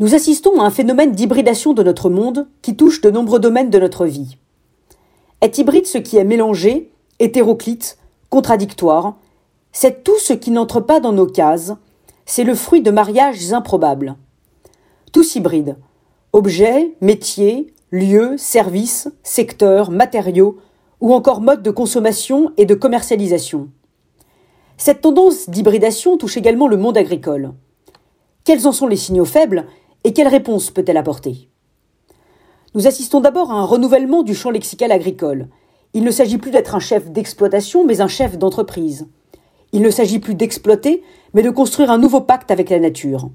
Nous assistons à un phénomène d'hybridation de notre monde qui touche de nombreux domaines de notre vie. Est hybride ce qui est mélangé, hétéroclite, contradictoire, c'est tout ce qui n'entre pas dans nos cases, c'est le fruit de mariages improbables. Tous hybrides, objets, métiers, lieux, services, secteurs, matériaux, ou encore modes de consommation et de commercialisation. Cette tendance d'hybridation touche également le monde agricole. Quels en sont les signaux faibles et quelles réponses peut-elle apporter? Nous assistons d'abord à un renouvellement du champ lexical agricole. Il ne s'agit plus d'être un chef d'exploitation, mais un chef d'entreprise. Il ne s'agit plus d'exploiter, mais de construire un nouveau pacte avec la nature.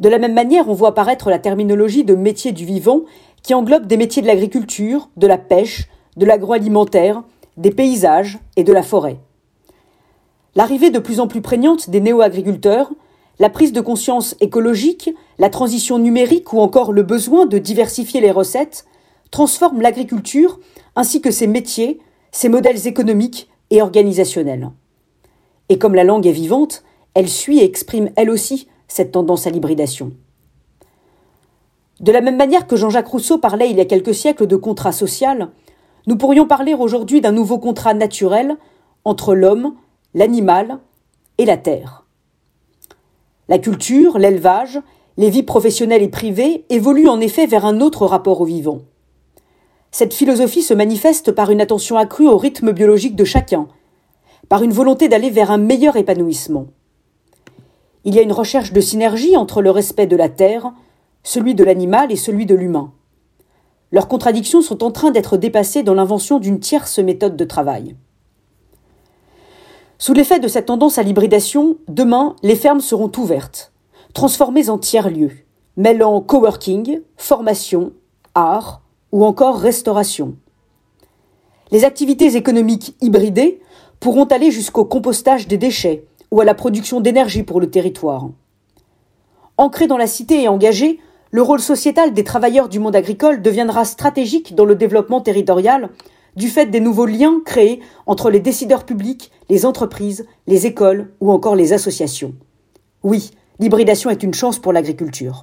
De la même manière, on voit apparaître la terminologie de métier du vivant qui englobe des métiers de l'agriculture, de la pêche, de l'agroalimentaire, des paysages et de la forêt. L'arrivée de plus en plus prégnante des néo-agriculteurs la prise de conscience écologique, la transition numérique ou encore le besoin de diversifier les recettes transforment l'agriculture ainsi que ses métiers, ses modèles économiques et organisationnels. Et comme la langue est vivante, elle suit et exprime elle aussi cette tendance à l'hybridation. De la même manière que Jean-Jacques Rousseau parlait il y a quelques siècles de contrat social, nous pourrions parler aujourd'hui d'un nouveau contrat naturel entre l'homme, l'animal et la terre. La culture, l'élevage, les vies professionnelles et privées évoluent en effet vers un autre rapport au vivant. Cette philosophie se manifeste par une attention accrue au rythme biologique de chacun, par une volonté d'aller vers un meilleur épanouissement. Il y a une recherche de synergie entre le respect de la terre, celui de l'animal et celui de l'humain. Leurs contradictions sont en train d'être dépassées dans l'invention d'une tierce méthode de travail. Sous l'effet de cette tendance à l'hybridation, demain, les fermes seront ouvertes, transformées en tiers-lieux, mêlant coworking, formation, art ou encore restauration. Les activités économiques hybridées pourront aller jusqu'au compostage des déchets ou à la production d'énergie pour le territoire. Ancré dans la cité et engagé, le rôle sociétal des travailleurs du monde agricole deviendra stratégique dans le développement territorial du fait des nouveaux liens créés entre les décideurs publics, les entreprises, les écoles ou encore les associations. Oui, l'hybridation est une chance pour l'agriculture.